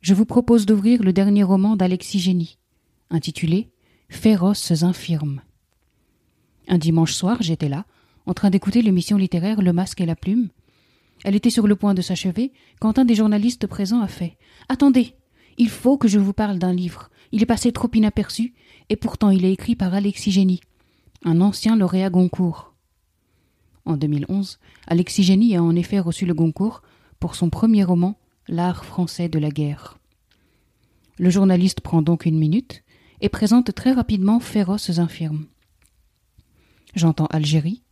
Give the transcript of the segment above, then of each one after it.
je vous propose d'ouvrir le dernier roman d'Alexis Génie, intitulé Féroces infirmes. Un dimanche soir, j'étais là, en train d'écouter l'émission littéraire Le Masque et la Plume. Elle était sur le point de s'achever quand un des journalistes présents a fait Attendez, il faut que je vous parle d'un livre. Il est passé trop inaperçu, et pourtant il est écrit par Alexis Génie, un ancien lauréat Goncourt. En 2011, Alexis a en effet reçu le Goncourt pour son premier roman, L'art français de la guerre. Le journaliste prend donc une minute et présente très rapidement Féroces infirmes. J'entends Algérie,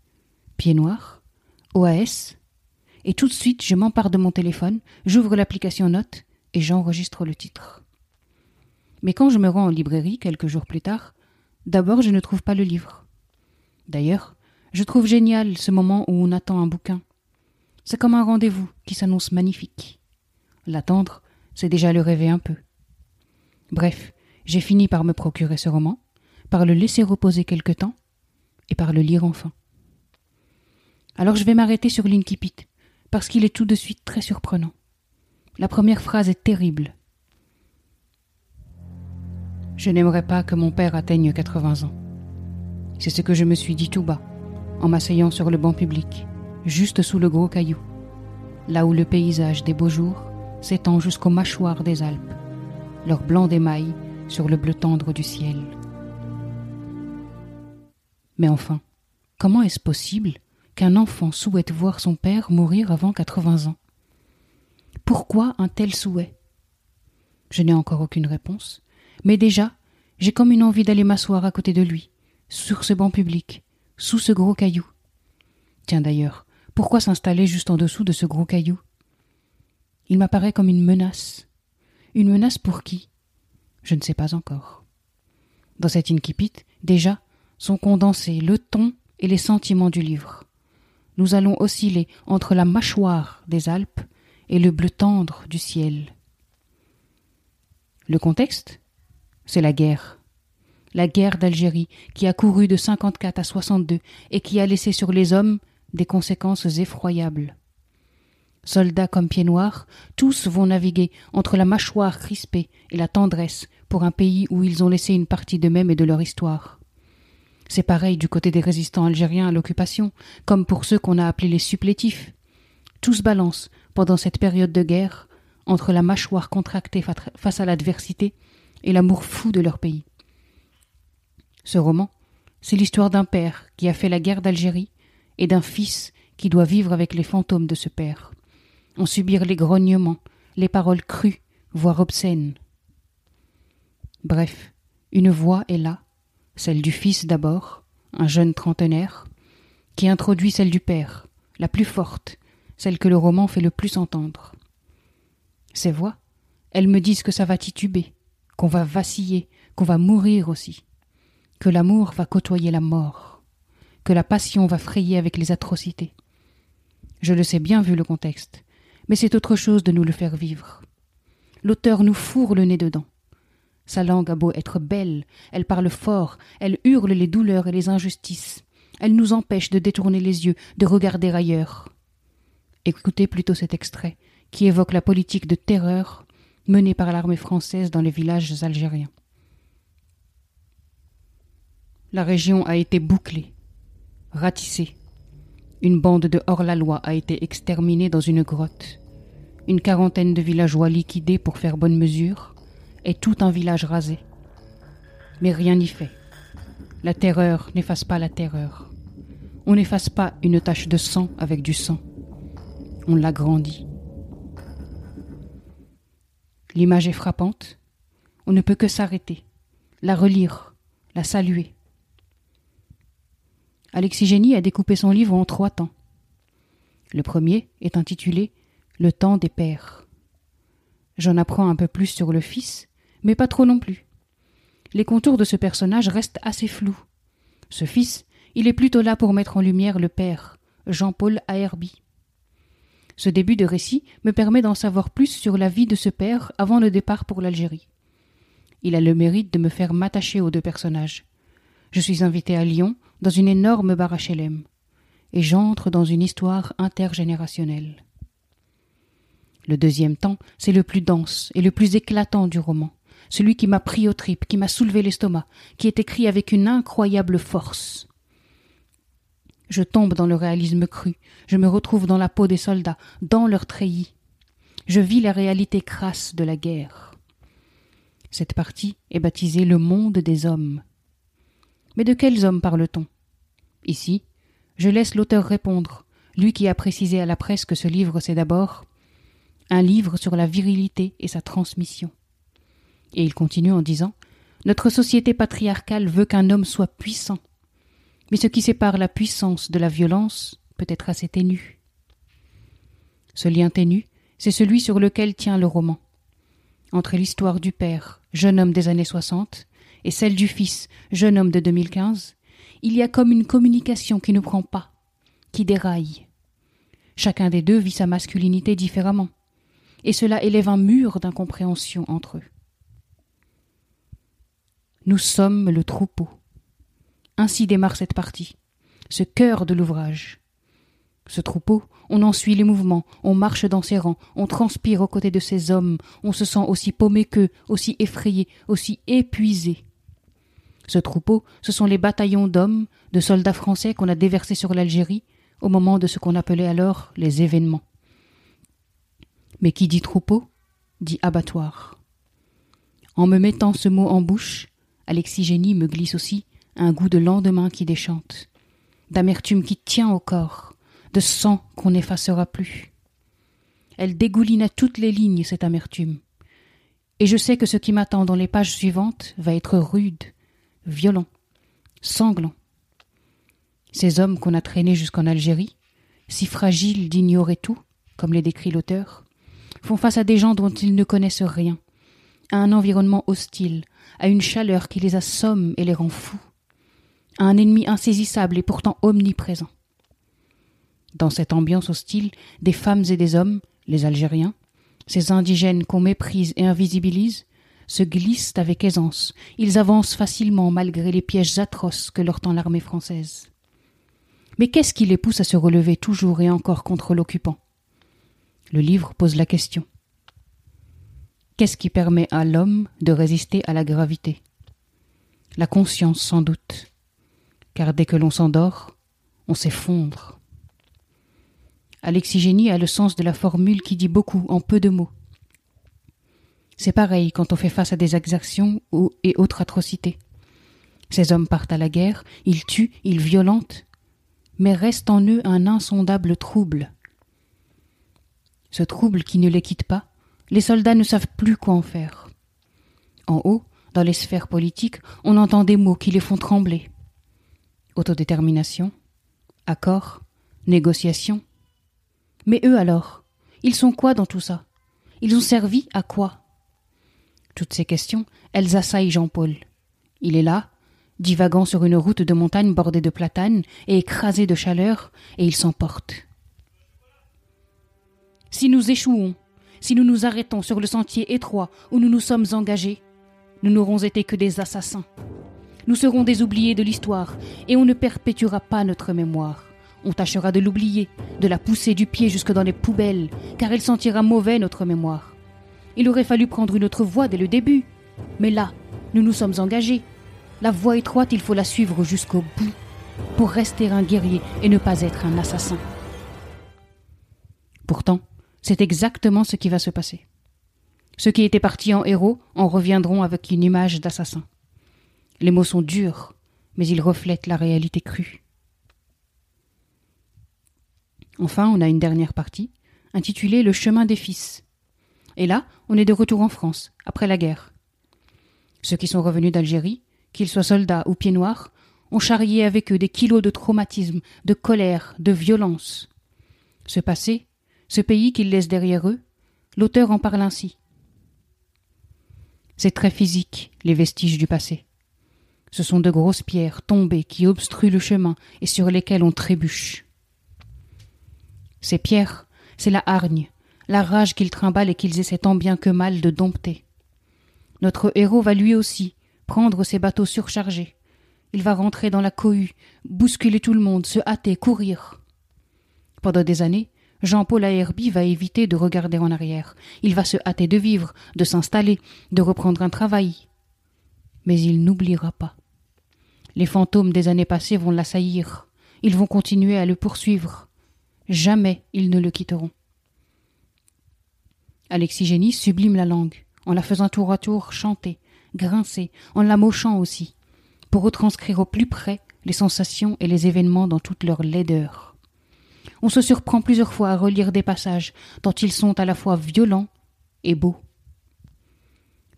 Pied Noir, OAS, et tout de suite je m'empare de mon téléphone, j'ouvre l'application Note et j'enregistre le titre. Mais quand je me rends en librairie quelques jours plus tard, d'abord je ne trouve pas le livre. D'ailleurs, je trouve génial ce moment où on attend un bouquin. C'est comme un rendez-vous qui s'annonce magnifique. L'attendre, c'est déjà le rêver un peu. Bref, j'ai fini par me procurer ce roman, par le laisser reposer quelque temps, et par le lire enfin. Alors je vais m'arrêter sur l'Inkipit, parce qu'il est tout de suite très surprenant. La première phrase est terrible. Je n'aimerais pas que mon père atteigne 80 ans. C'est ce que je me suis dit tout bas, en m'asseyant sur le banc public, juste sous le gros caillou, là où le paysage des beaux jours s'étend jusqu'aux mâchoires des Alpes, leur blanc d'émail sur le bleu tendre du ciel. Mais enfin, comment est-ce possible qu'un enfant souhaite voir son père mourir avant 80 ans? Pourquoi un tel souhait? Je n'ai encore aucune réponse, mais déjà, j'ai comme une envie d'aller m'asseoir à côté de lui, sur ce banc public, sous ce gros caillou. Tiens d'ailleurs, pourquoi s'installer juste en dessous de ce gros caillou? Il m'apparaît comme une menace. Une menace pour qui? Je ne sais pas encore. Dans cet incipit, déjà, sont condensés le ton et les sentiments du livre. Nous allons osciller entre la mâchoire des Alpes et le bleu tendre du ciel. Le contexte? C'est la guerre. La guerre d'Algérie qui a couru de 54 à 62 et qui a laissé sur les hommes des conséquences effroyables. Soldats comme pieds noirs, tous vont naviguer entre la mâchoire crispée et la tendresse pour un pays où ils ont laissé une partie d'eux-mêmes et de leur histoire. C'est pareil du côté des résistants algériens à l'occupation, comme pour ceux qu'on a appelés les supplétifs. Tout se balance, pendant cette période de guerre, entre la mâchoire contractée face à l'adversité et l'amour fou de leur pays. Ce roman, c'est l'histoire d'un père qui a fait la guerre d'Algérie et d'un fils qui doit vivre avec les fantômes de ce père, en subir les grognements, les paroles crues, voire obscènes. Bref, une voix est là, celle du fils d'abord, un jeune trentenaire, qui introduit celle du père, la plus forte, celle que le roman fait le plus entendre. Ces voix, elles me disent que ça va tituber, qu'on va vaciller, qu'on va mourir aussi, que l'amour va côtoyer la mort, que la passion va frayer avec les atrocités. Je le sais bien vu le contexte, mais c'est autre chose de nous le faire vivre. L'auteur nous fourre le nez dedans. Sa langue a beau être belle, elle parle fort, elle hurle les douleurs et les injustices. Elle nous empêche de détourner les yeux, de regarder ailleurs. Écoutez plutôt cet extrait, qui évoque la politique de terreur menée par l'armée française dans les villages algériens. La région a été bouclée, ratissée. Une bande de hors-la-loi a été exterminée dans une grotte. Une quarantaine de villageois liquidés pour faire bonne mesure et tout un village rasé. Mais rien n'y fait. La terreur n'efface pas la terreur. On n'efface pas une tache de sang avec du sang. On l'agrandit. L'image est frappante. On ne peut que s'arrêter, la relire, la saluer. Alexis a découpé son livre en trois temps. Le premier est intitulé Le temps des pères. J'en apprends un peu plus sur le fils, mais pas trop non plus. Les contours de ce personnage restent assez flous. Ce fils, il est plutôt là pour mettre en lumière le père, Jean-Paul Aerby. Ce début de récit me permet d'en savoir plus sur la vie de ce père avant le départ pour l'Algérie. Il a le mérite de me faire m'attacher aux deux personnages. Je suis invité à Lyon, dans une énorme bar HLM, et j'entre dans une histoire intergénérationnelle. Le deuxième temps, c'est le plus dense et le plus éclatant du roman, celui qui m'a pris aux tripes, qui m'a soulevé l'estomac, qui est écrit avec une incroyable force. Je tombe dans le réalisme cru, je me retrouve dans la peau des soldats, dans leurs treillis. Je vis la réalité crasse de la guerre. Cette partie est baptisée le monde des hommes. Mais de quels hommes parle-t-on? Ici, je laisse l'auteur répondre, lui qui a précisé à la presse que ce livre c'est d'abord un livre sur la virilité et sa transmission. Et il continue en disant Notre société patriarcale veut qu'un homme soit puissant, mais ce qui sépare la puissance de la violence peut être assez ténu. Ce lien ténu, c'est celui sur lequel tient le roman. Entre l'histoire du père, jeune homme des années soixante, et celle du fils, jeune homme de 2015, il y a comme une communication qui ne prend pas, qui déraille. Chacun des deux vit sa masculinité différemment, et cela élève un mur d'incompréhension entre eux. Nous sommes le troupeau. Ainsi démarre cette partie, ce cœur de l'ouvrage. Ce troupeau, on en suit les mouvements, on marche dans ses rangs, on transpire aux côtés de ces hommes, on se sent aussi paumé qu'eux, aussi effrayé, aussi épuisé. Ce troupeau, ce sont les bataillons d'hommes, de soldats français qu'on a déversés sur l'Algérie au moment de ce qu'on appelait alors les événements. Mais qui dit troupeau dit abattoir. En me mettant ce mot en bouche, Alexis Génie me glisse aussi un goût de lendemain qui déchante, d'amertume qui tient au corps, de sang qu'on n'effacera plus. Elle dégouline à toutes les lignes cette amertume. Et je sais que ce qui m'attend dans les pages suivantes va être rude, violent, sanglant. Ces hommes qu'on a traînés jusqu'en Algérie, si fragiles d'ignorer tout, comme les décrit l'auteur, font face à des gens dont ils ne connaissent rien, à un environnement hostile, à une chaleur qui les assomme et les rend fous un ennemi insaisissable et pourtant omniprésent. Dans cette ambiance hostile, des femmes et des hommes, les Algériens, ces indigènes qu'on méprise et invisibilise, se glissent avec aisance, ils avancent facilement malgré les pièges atroces que leur tend l'armée française. Mais qu'est-ce qui les pousse à se relever toujours et encore contre l'occupant? Le livre pose la question. Qu'est-ce qui permet à l'homme de résister à la gravité? La conscience sans doute, car dès que l'on s'endort, on s'effondre. Alexigénie a le sens de la formule qui dit beaucoup en peu de mots. C'est pareil quand on fait face à des exactions et autres atrocités. Ces hommes partent à la guerre, ils tuent, ils violentent, mais reste en eux un insondable trouble. Ce trouble qui ne les quitte pas, les soldats ne savent plus quoi en faire. En haut, dans les sphères politiques, on entend des mots qui les font trembler autodétermination, accord, négociation. Mais eux alors, ils sont quoi dans tout ça? Ils ont servi à quoi? Toutes ces questions, elles assaillent Jean-Paul. Il est là, divagant sur une route de montagne bordée de platanes et écrasé de chaleur, et il s'emporte. Si nous échouons, si nous nous arrêtons sur le sentier étroit où nous nous sommes engagés, nous n'aurons été que des assassins. Nous serons des oubliés de l'histoire, et on ne perpétuera pas notre mémoire. On tâchera de l'oublier, de la pousser du pied jusque dans les poubelles, car elle sentira mauvais notre mémoire. Il aurait fallu prendre une autre voie dès le début. Mais là, nous nous sommes engagés. La voie étroite, il faut la suivre jusqu'au bout, pour rester un guerrier et ne pas être un assassin. Pourtant, c'est exactement ce qui va se passer. Ceux qui étaient partis en héros en reviendront avec une image d'assassin. Les mots sont durs, mais ils reflètent la réalité crue. Enfin, on a une dernière partie, intitulée Le chemin des fils. Et là, on est de retour en France, après la guerre. Ceux qui sont revenus d'Algérie, qu'ils soient soldats ou pieds noirs, ont charrié avec eux des kilos de traumatisme, de colère, de violence. Ce passé, ce pays qu'ils laissent derrière eux, l'auteur en parle ainsi. C'est très physique, les vestiges du passé. Ce sont de grosses pierres tombées qui obstruent le chemin et sur lesquelles on trébuche. Ces pierres, c'est la hargne, la rage qu'ils trimballent et qu'ils essaient tant bien que mal de dompter. Notre héros va lui aussi prendre ses bateaux surchargés. Il va rentrer dans la cohue, bousculer tout le monde, se hâter, courir. Pendant des années, Jean-Paul Aerby va éviter de regarder en arrière. Il va se hâter de vivre, de s'installer, de reprendre un travail. Mais il n'oubliera pas. Les fantômes des années passées vont l'assaillir. Ils vont continuer à le poursuivre. Jamais ils ne le quitteront. Alexis Génie sublime la langue, en la faisant tour à tour chanter, grincer, en la mochant aussi, pour retranscrire au plus près les sensations et les événements dans toute leur laideur. On se surprend plusieurs fois à relire des passages dont ils sont à la fois violents et beaux.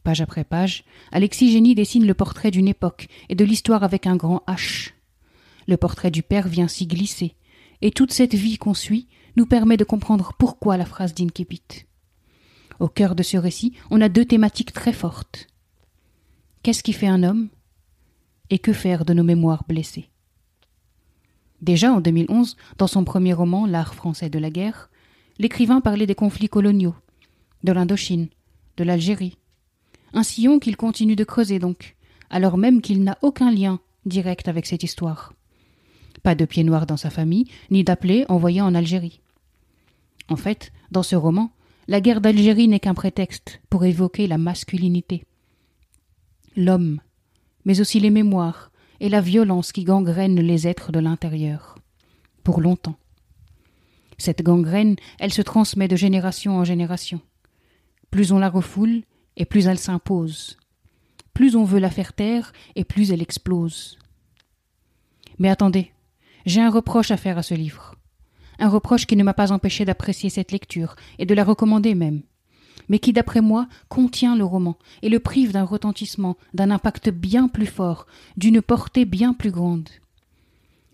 Page après page, Alexis dessine le portrait d'une époque et de l'histoire avec un grand H. Le portrait du père vient s'y glisser, et toute cette vie qu'on suit nous permet de comprendre pourquoi la phrase d'Inkipit. Au cœur de ce récit, on a deux thématiques très fortes. Qu'est-ce qui fait un homme Et que faire de nos mémoires blessées? Déjà en 2011, dans son premier roman L'art français de la guerre, l'écrivain parlait des conflits coloniaux, de l'Indochine, de l'Algérie. Un sillon qu'il continue de creuser donc, alors même qu'il n'a aucun lien direct avec cette histoire. Pas de pied noir dans sa famille, ni d'appelé envoyé en Algérie. En fait, dans ce roman, la guerre d'Algérie n'est qu'un prétexte pour évoquer la masculinité. L'homme, mais aussi les mémoires et la violence qui gangrène les êtres de l'intérieur. Pour longtemps. Cette gangrène, elle se transmet de génération en génération. Plus on la refoule, et plus elle s'impose. Plus on veut la faire taire, et plus elle explose. Mais attendez, j'ai un reproche à faire à ce livre un reproche qui ne m'a pas empêché d'apprécier cette lecture, et de la recommander même, mais qui, d'après moi, contient le roman, et le prive d'un retentissement, d'un impact bien plus fort, d'une portée bien plus grande.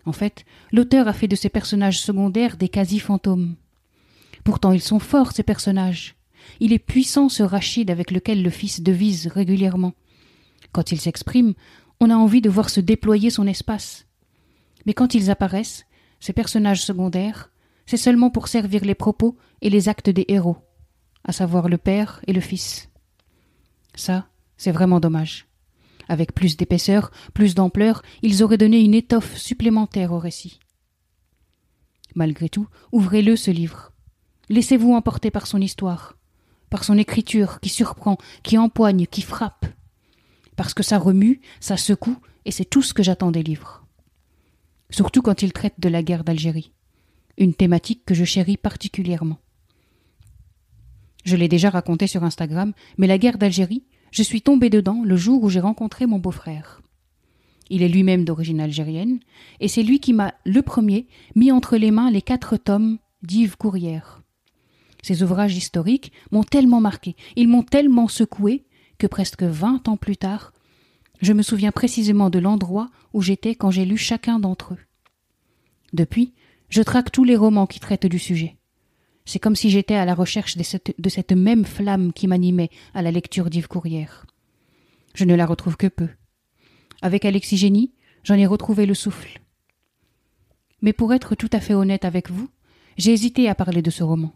En fait, l'auteur a fait de ces personnages secondaires des quasi-fantômes. Pourtant ils sont forts, ces personnages. Il est puissant ce Rachid avec lequel le fils devise régulièrement. Quand il s'exprime, on a envie de voir se déployer son espace. Mais quand ils apparaissent, ces personnages secondaires, c'est seulement pour servir les propos et les actes des héros, à savoir le père et le fils. Ça, c'est vraiment dommage. Avec plus d'épaisseur, plus d'ampleur, ils auraient donné une étoffe supplémentaire au récit. Malgré tout, ouvrez-le ce livre. Laissez-vous emporter par son histoire, par son écriture qui surprend, qui empoigne, qui frappe. Parce que ça remue, ça secoue, et c'est tout ce que j'attends des livres. Surtout quand il traite de la guerre d'Algérie une thématique que je chéris particulièrement. Je l'ai déjà raconté sur Instagram, mais la guerre d'Algérie, je suis tombé dedans le jour où j'ai rencontré mon beau-frère. Il est lui-même d'origine algérienne, et c'est lui qui m'a, le premier, mis entre les mains les quatre tomes d'Yves Courrière. Ces ouvrages historiques m'ont tellement marqué, ils m'ont tellement secoué, que presque vingt ans plus tard, je me souviens précisément de l'endroit où j'étais quand j'ai lu chacun d'entre eux. Depuis, je traque tous les romans qui traitent du sujet. C'est comme si j'étais à la recherche de cette, même flamme qui m'animait à la lecture d'Yves Courrière. Je ne la retrouve que peu. Avec Alexis Génie, j'en ai retrouvé le souffle. Mais pour être tout à fait honnête avec vous, j'ai hésité à parler de ce roman.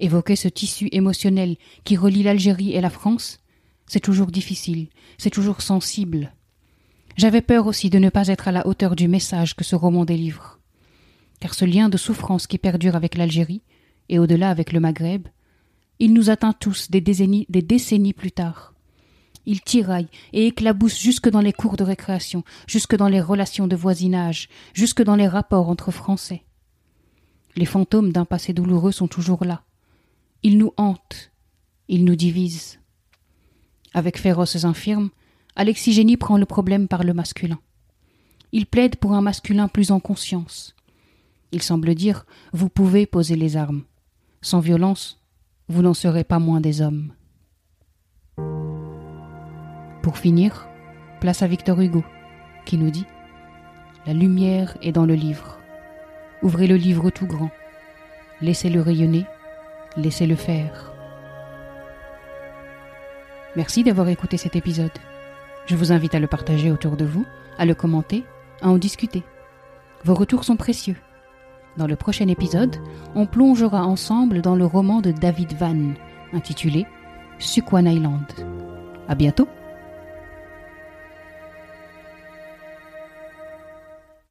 Évoquer ce tissu émotionnel qui relie l'Algérie et la France, c'est toujours difficile, c'est toujours sensible. J'avais peur aussi de ne pas être à la hauteur du message que ce roman délivre car ce lien de souffrance qui perdure avec l'Algérie, et au-delà avec le Maghreb, il nous atteint tous des décennies, plus tard. Il tiraille et éclabousse jusque dans les cours de récréation, jusque dans les relations de voisinage, jusque dans les rapports entre Français. Les fantômes d'un passé douloureux sont toujours là. Ils nous hantent, ils nous divisent. Avec féroces infirmes, Alexis Génie prend le problème par le masculin. Il plaide pour un masculin plus en conscience, il semble dire Vous pouvez poser les armes. Sans violence, vous n'en serez pas moins des hommes. Pour finir, place à Victor Hugo, qui nous dit La lumière est dans le livre. Ouvrez le livre tout grand. Laissez-le rayonner, laissez-le faire. Merci d'avoir écouté cet épisode. Je vous invite à le partager autour de vous, à le commenter, à en discuter. Vos retours sont précieux. Dans le prochain épisode, on plongera ensemble dans le roman de David Van, intitulé Sukwan Island. À bientôt!